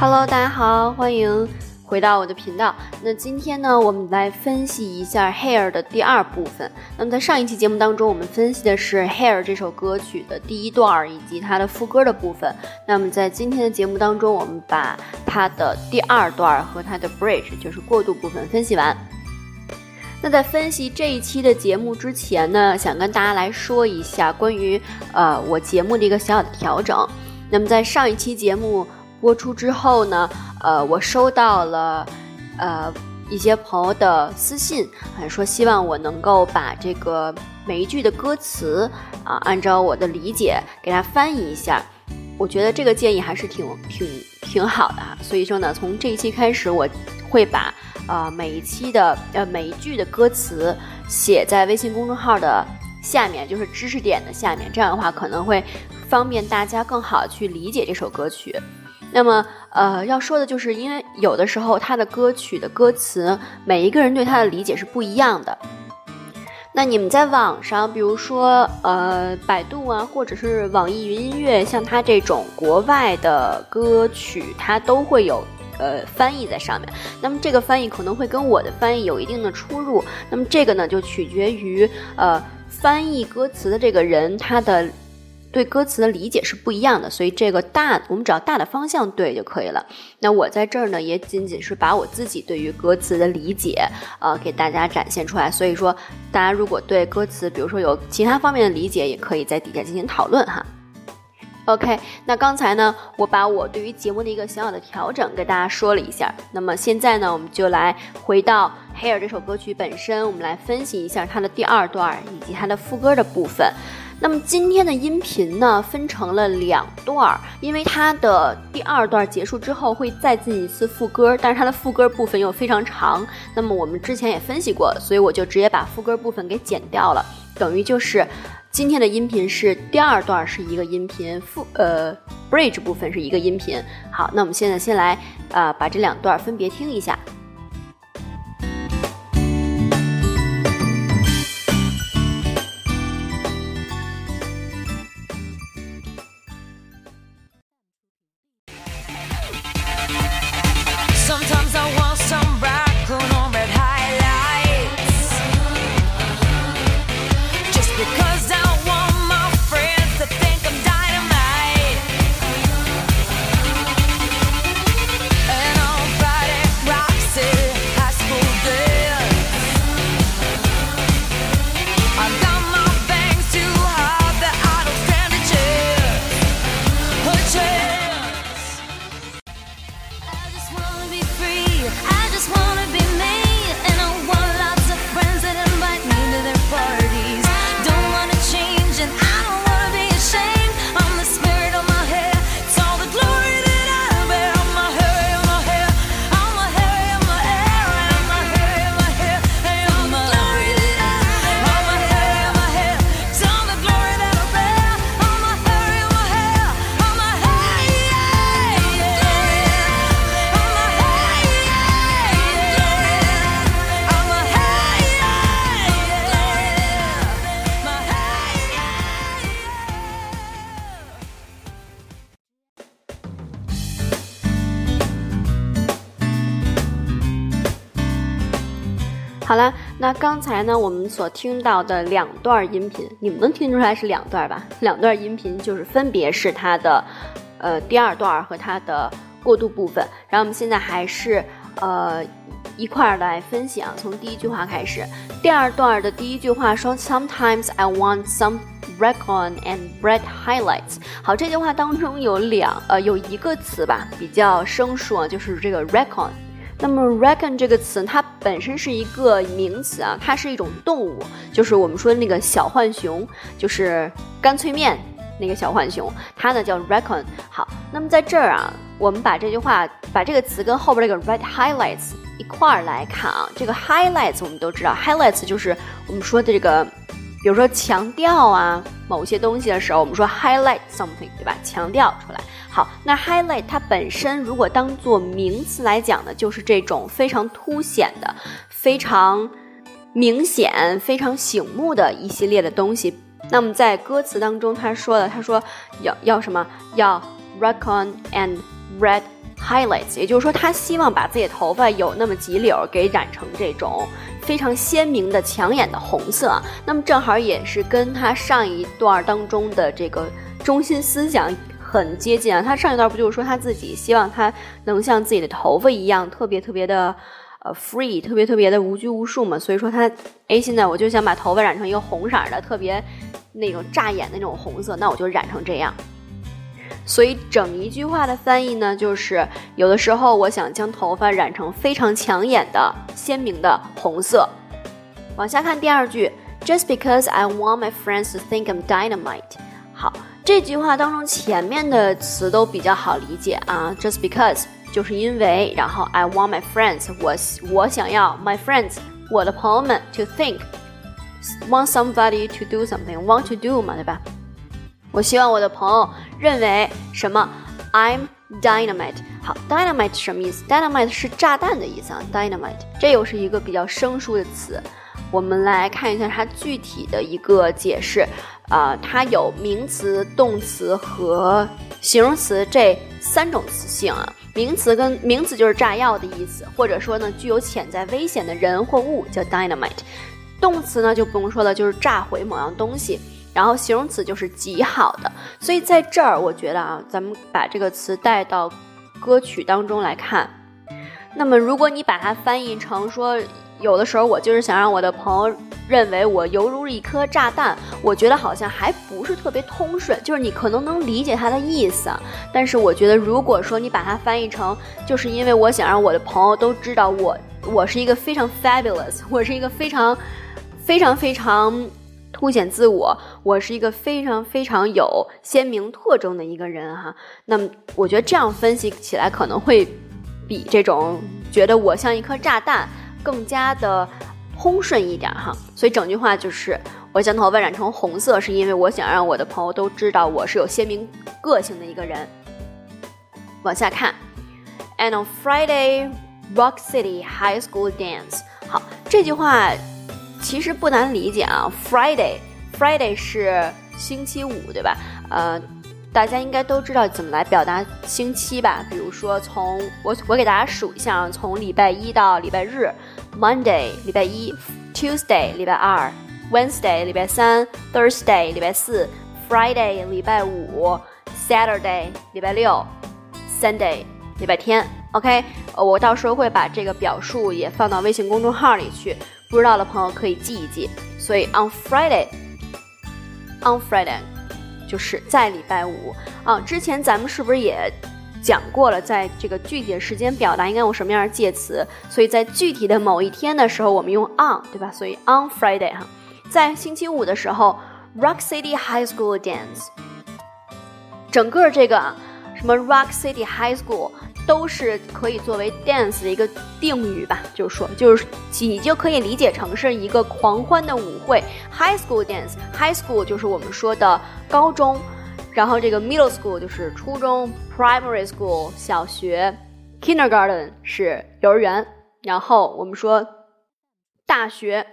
Hello，大家好，欢迎回到我的频道。那今天呢，我们来分析一下《Hair》的第二部分。那么在上一期节目当中，我们分析的是《Hair》这首歌曲的第一段以及它的副歌的部分。那么在今天的节目当中，我们把它的第二段和它的 Bridge，就是过渡部分分析完。那在分析这一期的节目之前呢，想跟大家来说一下关于呃我节目的一个小小的调整。那么在上一期节目。播出之后呢，呃，我收到了，呃，一些朋友的私信，说希望我能够把这个每一句的歌词啊，按照我的理解给他翻译一下。我觉得这个建议还是挺挺挺好的哈。所以说呢，从这一期开始，我会把呃每一期的呃每一句的歌词写在微信公众号的下面，就是知识点的下面。这样的话，可能会方便大家更好去理解这首歌曲。那么，呃，要说的就是，因为有的时候他的歌曲的歌词，每一个人对他的理解是不一样的。那你们在网上，比如说，呃，百度啊，或者是网易云音乐，像他这种国外的歌曲，它都会有呃翻译在上面。那么这个翻译可能会跟我的翻译有一定的出入。那么这个呢，就取决于呃翻译歌词的这个人他的。对歌词的理解是不一样的，所以这个大我们只要大的方向对就可以了。那我在这儿呢，也仅仅是把我自己对于歌词的理解，呃，给大家展现出来。所以说，大家如果对歌词，比如说有其他方面的理解，也可以在底下进行讨论哈。OK，那刚才呢，我把我对于节目的一个小小的调整跟大家说了一下。那么现在呢，我们就来回到《Hair》这首歌曲本身，我们来分析一下它的第二段以及它的副歌的部分。那么今天的音频呢，分成了两段儿，因为它的第二段结束之后会再进一次副歌，但是它的副歌部分又非常长。那么我们之前也分析过，所以我就直接把副歌部分给剪掉了，等于就是今天的音频是第二段是一个音频，副呃 bridge 部分是一个音频。好，那我们现在先来啊把这两段分别听一下。好了，那刚才呢，我们所听到的两段音频，你们能听出来是两段吧？两段音频就是分别是它的，呃，第二段和它的过渡部分。然后我们现在还是呃一块儿来分析啊，从第一句话开始。第二段的第一句话说：“Sometimes I want some recon and bread highlights。”好，这句话当中有两呃有一个词吧比较生疏啊，就是这个 recon。那么 reckon 这个词，它本身是一个名词啊，它是一种动物，就是我们说的那个小浣熊，就是干脆面那个小浣熊，它呢叫 reckon。好，那么在这儿啊，我们把这句话，把这个词跟后边这个 red highlights 一块儿来看啊。这个 highlights 我们都知道，highlights 就是我们说的这个，比如说强调啊某些东西的时候，我们说 highlight something，对吧？强调出来。好，那 highlight 它本身如果当做名词来讲呢，就是这种非常凸显的、非常明显、非常醒目的一系列的东西。那么在歌词当中，他说了，他说要要什么？要 reckon and red highlights，也就是说，他希望把自己的头发有那么几绺给染成这种非常鲜明的、抢眼的红色。那么正好也是跟他上一段当中的这个中心思想很接近啊。他上一段不就是说他自己希望他能像自己的头发一样，特别特别的呃 free，特别特别的无拘无束嘛。所以说他哎，现在我就想把头发染成一个红色的，特别那种扎眼的那种红色，那我就染成这样。所以整一句话的翻译呢，就是有的时候我想将头发染成非常抢眼的、鲜明的红色。往下看第二句，Just because I want my friends to think I'm dynamite。好，这句话当中前面的词都比较好理解啊，Just because 就是因为，然后 I want my friends，我我想要 my friends，我的朋友们 to think，want somebody to do something，want to do 嘛，对吧？我希望我的朋友认为什么？I'm dynamite。好，dynamite 什么意思？dynamite 是炸弹的意思啊。dynamite 这又是一个比较生疏的词。我们来看一下它具体的一个解释。啊，它有名词、动词和形容词这三种词性啊。名词跟名词就是炸药的意思，或者说呢具有潜在危险的人或物叫 dynamite。动词呢就不用说了，就是炸毁某样东西。然后形容词就是极好的，所以在这儿我觉得啊，咱们把这个词带到歌曲当中来看。那么如果你把它翻译成说，有的时候我就是想让我的朋友认为我犹如一颗炸弹，我觉得好像还不是特别通顺。就是你可能能理解它的意思，但是我觉得如果说你把它翻译成，就是因为我想让我的朋友都知道我我是一个非常 fabulous，我是一个非常非常非常。凸显自我，我是一个非常非常有鲜明特征的一个人哈。那么，我觉得这样分析起来可能会比这种觉得我像一颗炸弹更加的通顺一点哈。所以整句话就是：我将头发染成红色，是因为我想让我的朋友都知道我是有鲜明个性的一个人。往下看，And on Friday, Rock City High School dance。好，这句话。其实不难理解啊，Friday，Friday 是星期五，对吧？呃，大家应该都知道怎么来表达星期吧？比如说，从我我给大家数一下啊，从礼拜一到礼拜日，Monday 礼拜一，Tuesday 礼拜二，Wednesday 礼拜三，Thursday 礼拜四，Friday 礼拜五，Saturday 礼拜六，Sunday 礼拜天。OK，呃，我到时候会把这个表述也放到微信公众号里去。不知道的朋友可以记一记，所以 on Friday，on Friday 就是在礼拜五啊。之前咱们是不是也讲过了，在这个具体的时间表达应该用什么样的介词？所以在具体的某一天的时候，我们用 on，对吧？所以 on Friday 哈，在星期五的时候，Rock City High School dance，整个这个什么 Rock City High School。都是可以作为 dance 的一个定语吧，就是说，就是你就可以理解成是一个狂欢的舞会。High school dance，high school 就是我们说的高中，然后这个 middle school 就是初中，primary school 小学，kindergarten 是幼儿园，然后我们说大学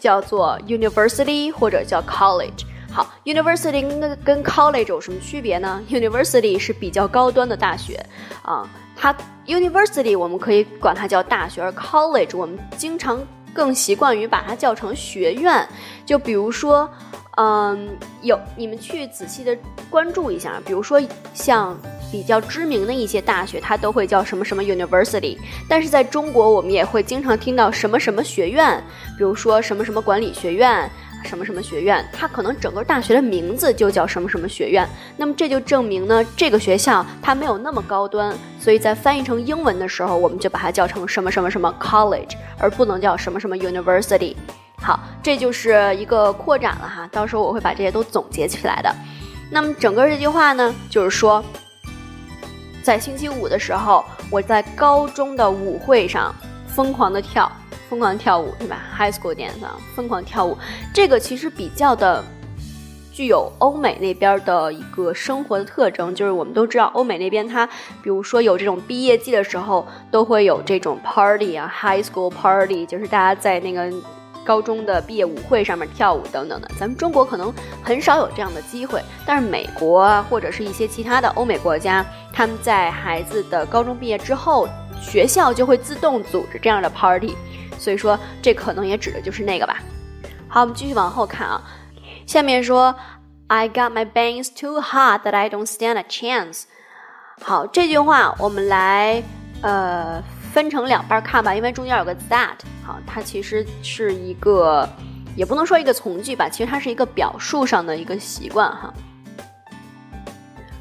叫做 university 或者叫 college。好，university 跟跟 college 有什么区别呢？university 是比较高端的大学啊。它 university 我们可以管它叫大学，而 college 我们经常更习惯于把它叫成学院。就比如说，嗯，有你们去仔细的关注一下，比如说像比较知名的一些大学，它都会叫什么什么 university。但是在中国，我们也会经常听到什么什么学院，比如说什么什么管理学院。什么什么学院，它可能整个大学的名字就叫什么什么学院。那么这就证明呢，这个学校它没有那么高端，所以在翻译成英文的时候，我们就把它叫成什么什么什么 college，而不能叫什么什么 university。好，这就是一个扩展了哈，到时候我会把这些都总结起来的。那么整个这句话呢，就是说，在星期五的时候，我在高中的舞会上疯狂的跳。疯狂跳舞，对吧？High school dance，啊疯狂跳舞，这个其实比较的具有欧美那边的一个生活的特征，就是我们都知道，欧美那边它，比如说有这种毕业季的时候，都会有这种 party 啊，high school party，就是大家在那个高中的毕业舞会上面跳舞等等的。咱们中国可能很少有这样的机会，但是美国或者是一些其他的欧美国家，他们在孩子的高中毕业之后，学校就会自动组织这样的 party。所以说，这可能也指的就是那个吧。好，我们继续往后看啊。下面说，I got my bangs too hot that I don't stand a chance。好，这句话我们来呃分成两半看吧，因为中间有个 that。好，它其实是一个，也不能说一个从句吧，其实它是一个表述上的一个习惯哈。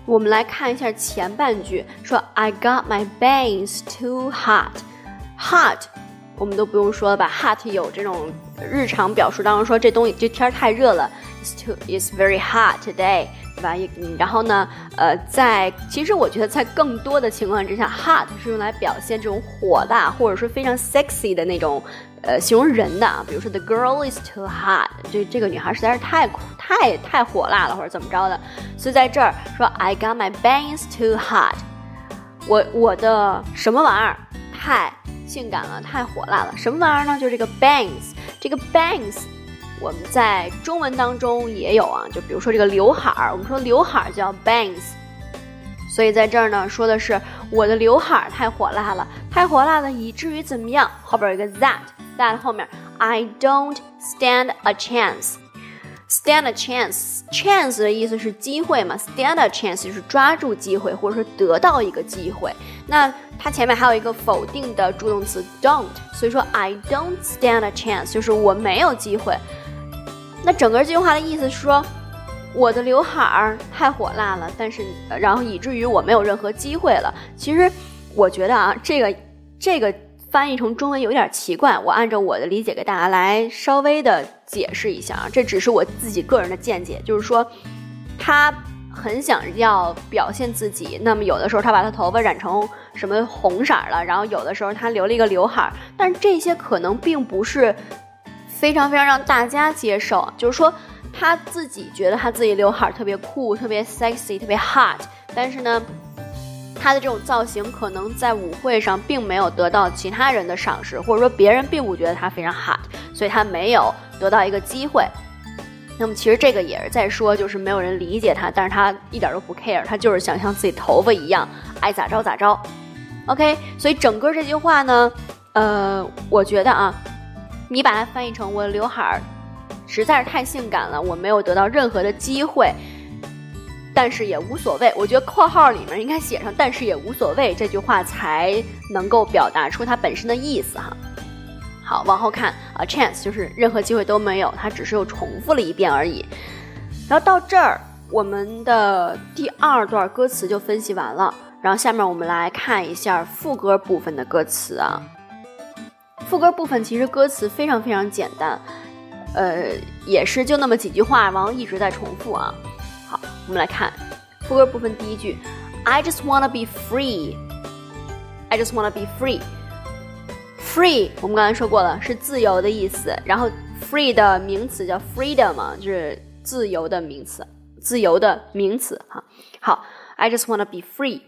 我们来看一下前半句，说 I got my bangs too hot，hot。我们都不用说了吧，hot 有这种日常表述当中说这东西这天太热了，it's too it's very hot today，对吧？然后呢，呃，在其实我觉得在更多的情况之下，hot 是用来表现这种火大或者说非常 sexy 的那种呃形容人的啊，比如说 the girl is too hot，这这个女孩实在是太太太火辣了或者怎么着的，所以在这儿说 I got my bangs too hot，我我的什么玩意儿太。性感了，太火辣了，什么玩意儿呢？就是这个 bangs，这个 bangs，我们在中文当中也有啊，就比如说这个刘海儿，我们说刘海儿叫 bangs，所以在这儿呢说的是我的刘海儿太火辣了，太火辣了，以至于怎么样？后边有一个 that，that 后面 I don't stand a chance。Stand a chance，chance 的意思是机会嘛？Stand a chance 就是抓住机会，或者说得到一个机会。那它前面还有一个否定的助动词 don't，所以说 I don't stand a chance 就是我没有机会。那整个这句话的意思是说，我的刘海儿太火辣了，但是然后以至于我没有任何机会了。其实我觉得啊，这个这个。翻译成中文有点奇怪，我按照我的理解给大家来稍微的解释一下啊，这只是我自己个人的见解，就是说他很想要表现自己，那么有的时候他把他头发染成什么红色了，然后有的时候他留了一个刘海，但是这些可能并不是非常非常让大家接受，就是说他自己觉得他自己刘海特别酷、特别 sexy、特别 hot，但是呢。他的这种造型可能在舞会上并没有得到其他人的赏识，或者说别人并不觉得他非常 hot，所以他没有得到一个机会。那么其实这个也是在说，就是没有人理解他，但是他一点都不 care，他就是想像自己头发一样，爱咋着咋着。OK，所以整个这句话呢，呃，我觉得啊，你把它翻译成我的刘海儿实在是太性感了，我没有得到任何的机会。但是也无所谓，我觉得括号里面应该写上“但是也无所谓”这句话才能够表达出它本身的意思哈。好，往后看啊，chance 就是任何机会都没有，它只是又重复了一遍而已。然后到这儿，我们的第二段歌词就分析完了。然后下面我们来看一下副歌部分的歌词啊。副歌部分其实歌词非常非常简单，呃，也是就那么几句话，然后一直在重复啊。我们来看副歌部分第一句，I just wanna be free。I just wanna be free。Free 我们刚才说过了，是自由的意思。然后 free 的名词叫 freedom 嘛，就是自由的名词，自由的名词哈。好，I just wanna be free。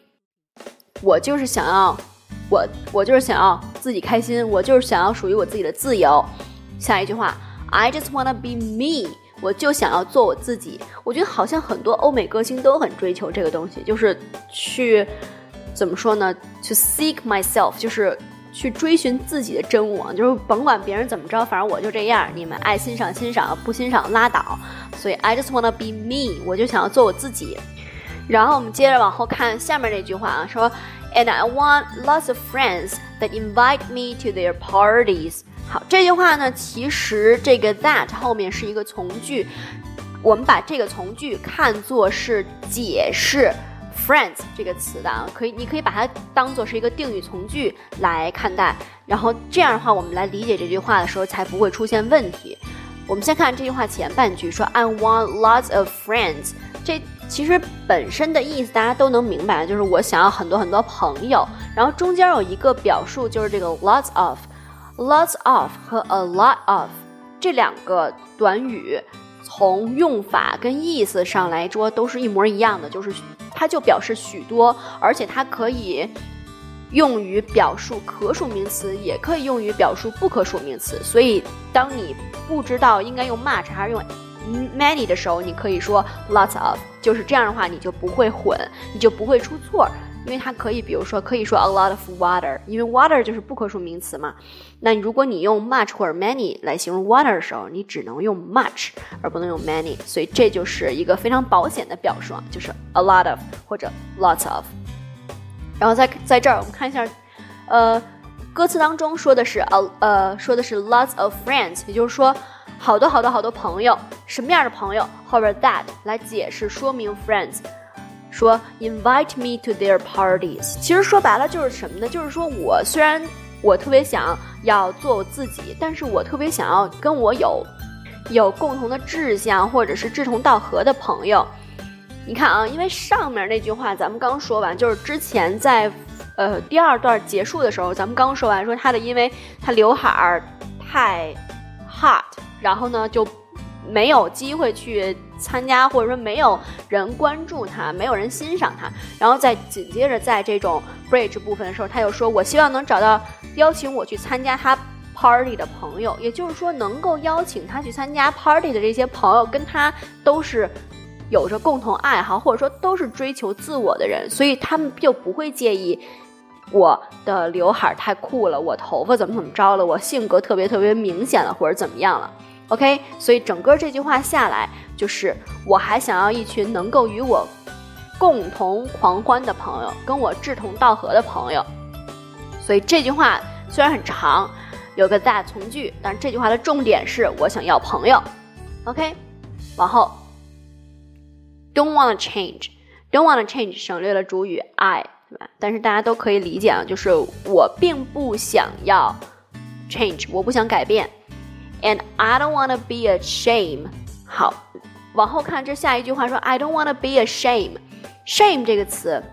我就是想要，我我就是想要自己开心，我就是想要属于我自己的自由。下一句话，I just wanna be me。我就想要做我自己，我觉得好像很多欧美歌星都很追求这个东西，就是去怎么说呢？去 seek myself，就是去追寻自己的真我，就是甭管别人怎么着，反正我就这样。你们爱欣赏欣赏，不欣赏拉倒。所以 I just wanna be me，我就想要做我自己。然后我们接着往后看下面这句话啊，说 And I want lots of friends that invite me to their parties。好，这句话呢，其实这个 that 后面是一个从句，我们把这个从句看作是解释 friends 这个词的啊，可以，你可以把它当做是一个定语从句来看待，然后这样的话，我们来理解这句话的时候才不会出现问题。我们先看这句话前半句，说 I want lots of friends，这其实本身的意思大家都能明白，就是我想要很多很多朋友，然后中间有一个表述，就是这个 lots of。Lots of 和 a lot of 这两个短语，从用法跟意思上来说都是一模一样的，就是它就表示许多，而且它可以用于表述可数名词，也可以用于表述不可数名词。所以，当你不知道应该用 much 还是用 many 的时候，你可以说 lots of，就是这样的话，你就不会混，你就不会出错。因为它可以，比如说，可以说 a lot of water，因为 water 就是不可数名词嘛。那如果你用 much 或者 many 来形容 water 的时候，你只能用 much 而不能用 many，所以这就是一个非常保险的表述啊，就是 a lot of 或者 lots of。然后在在这儿我们看一下，呃，歌词当中说的是呃呃说的是 lots of friends，也就是说好多好多好多朋友，什么样的朋友？后边 that 来解释说明 friends。说 invite me to their parties，其实说白了就是什么呢？就是说我虽然我特别想要做我自己，但是我特别想要跟我有有共同的志向或者是志同道合的朋友。你看啊，因为上面那句话咱们刚说完，就是之前在呃第二段结束的时候，咱们刚说完说他的，因为他刘海儿太 hot，然后呢就。没有机会去参加，或者说没有人关注他，没有人欣赏他。然后再紧接着在这种 bridge 部分的时候，他又说：“我希望能找到邀请我去参加他 party 的朋友。”也就是说，能够邀请他去参加 party 的这些朋友，跟他都是有着共同爱好，或者说都是追求自我的人，所以他们就不会介意我的刘海太酷了，我头发怎么怎么着了，我性格特别特别明显了，或者怎么样了。OK，所以整个这句话下来，就是我还想要一群能够与我共同狂欢的朋友，跟我志同道合的朋友。所以这句话虽然很长，有个 that 从句，但这句话的重点是我想要朋友。OK，往后，don't wanna change，don't wanna change 省略了主语 I，对吧？但是大家都可以理解啊，就是我并不想要 change，我不想改变。And I don't want to be a shame。好，往后看这下一句话说，I don't want to be a shame。shame 这个词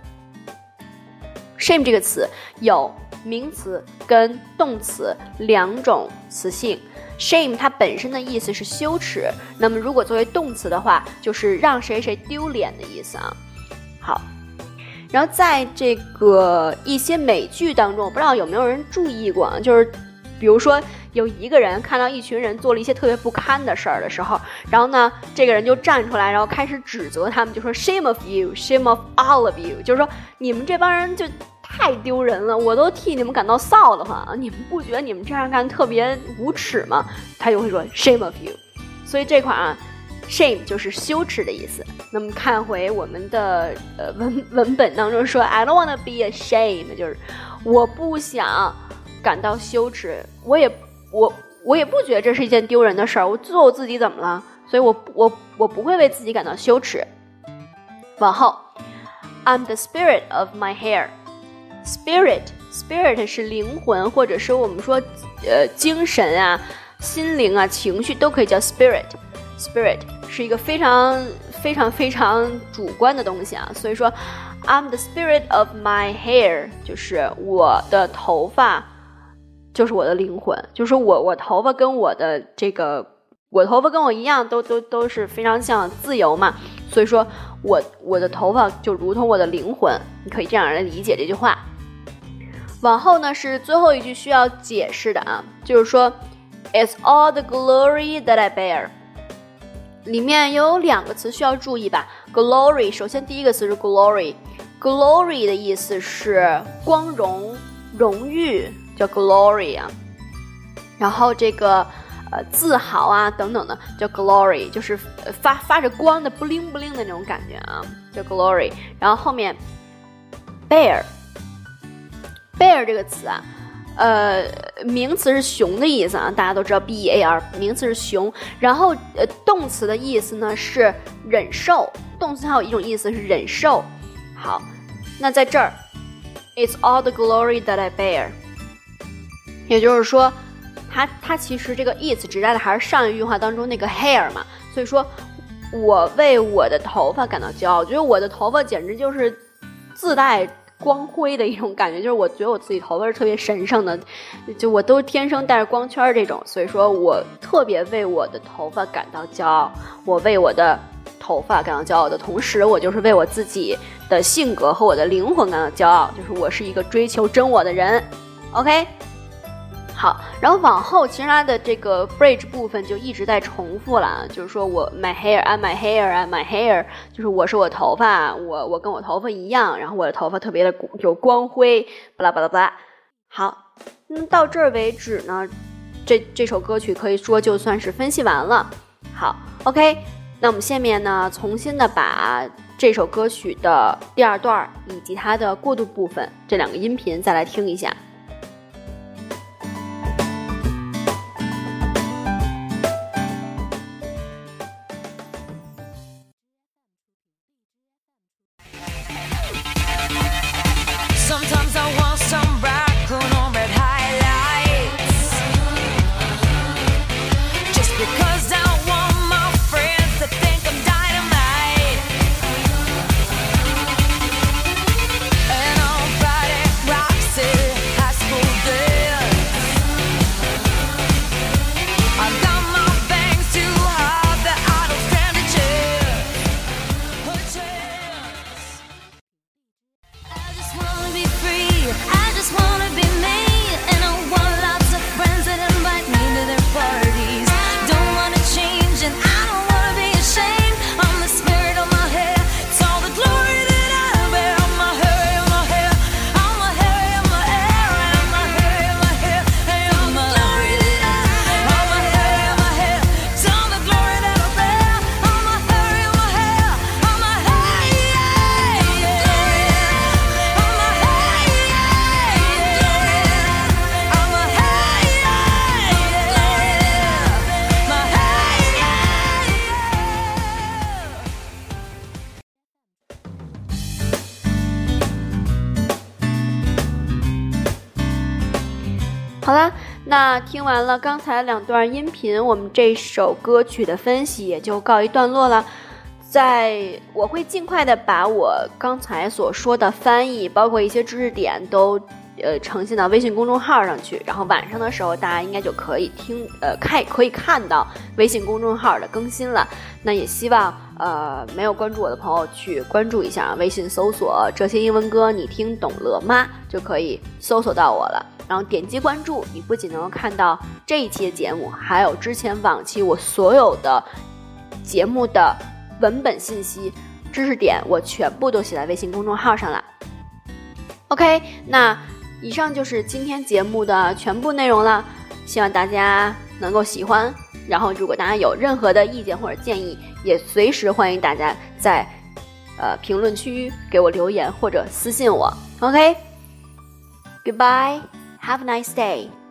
，shame 这个词有名词跟动词两种词性。shame 它本身的意思是羞耻，那么如果作为动词的话，就是让谁谁丢脸的意思啊。好，然后在这个一些美剧当中，我不知道有没有人注意过啊，就是比如说。有一个人看到一群人做了一些特别不堪的事儿的时候，然后呢，这个人就站出来，然后开始指责他们，就说 “Shame of you, shame of all of you”，就是说你们这帮人就太丢人了，我都替你们感到臊得慌。你们不觉得你们这样干特别无耻吗？他就会说 “Shame of you”。所以这款啊，“shame” 就是羞耻的意思。那么看回我们的呃文文本当中说，“I don't want to be ashamed”，就是我不想感到羞耻，我也。我我也不觉得这是一件丢人的事儿，我做我自己怎么了？所以，我我我不会为自己感到羞耻。往后，I'm the spirit of my hair。Spirit spirit 是灵魂，或者是我们说呃精神啊、心灵啊、情绪都可以叫 spirit。Spirit 是一个非常非常非常主观的东西啊，所以说 I'm the spirit of my hair 就是我的头发。就是我的灵魂，就是我，我头发跟我的这个，我头发跟我一样，都都都是非常像自由嘛，所以说，我我的头发就如同我的灵魂，你可以这样来理解这句话。往后呢是最后一句需要解释的啊，就是说，It's all the glory that I bear。里面有两个词需要注意吧，glory，首先第一个词是 glory，glory 的意思是光荣、荣誉。叫 glory 啊，然后这个呃自豪啊等等的叫 glory，就是发发着光的不灵不灵的那种感觉啊，叫 glory。然后后面 bear，bear 这个词啊，呃名词是熊的意思啊，大家都知道 b e a r，名词是熊。然后呃动词的意思呢是忍受，动词还有一种意思是忍受。好，那在这儿，it's all the glory that I bear。也就是说，它它其实这个 is 指代的还是上一句话当中那个 hair 嘛，所以说，我为我的头发感到骄傲，我觉得我的头发简直就是自带光辉的一种感觉，就是我觉得我自己头发是特别神圣的，就我都天生带着光圈这种，所以说我特别为我的头发感到骄傲，我为我的头发感到骄傲的同时，我就是为我自己的性格和我的灵魂感到骄傲，就是我是一个追求真我的人。OK，好，然后往后其实它的这个 bridge 部分就一直在重复了，就是说我 my hair and my hair and my hair，就是我是我头发，我我跟我头发一样，然后我的头发特别的有光辉，巴拉巴拉巴拉。好，那到这儿为止呢。这这首歌曲可以说就算是分析完了。好，OK，那我们下面呢，重新的把这首歌曲的第二段以及它的过渡部分这两个音频再来听一下。好了，那听完了刚才两段音频，我们这首歌曲的分析也就告一段落了。在我会尽快的把我刚才所说的翻译，包括一些知识点都呃呈现到微信公众号上去。然后晚上的时候，大家应该就可以听呃看可以看到微信公众号的更新了。那也希望呃没有关注我的朋友去关注一下，微信搜索这些英文歌，你听懂了吗？就可以搜索到我了。然后点击关注，你不仅能够看到这一期的节目，还有之前往期我所有的节目的文本信息、知识点，我全部都写在微信公众号上了。OK，那以上就是今天节目的全部内容了，希望大家能够喜欢。然后，如果大家有任何的意见或者建议，也随时欢迎大家在呃评论区给我留言或者私信我。OK，Goodbye。Have a nice day.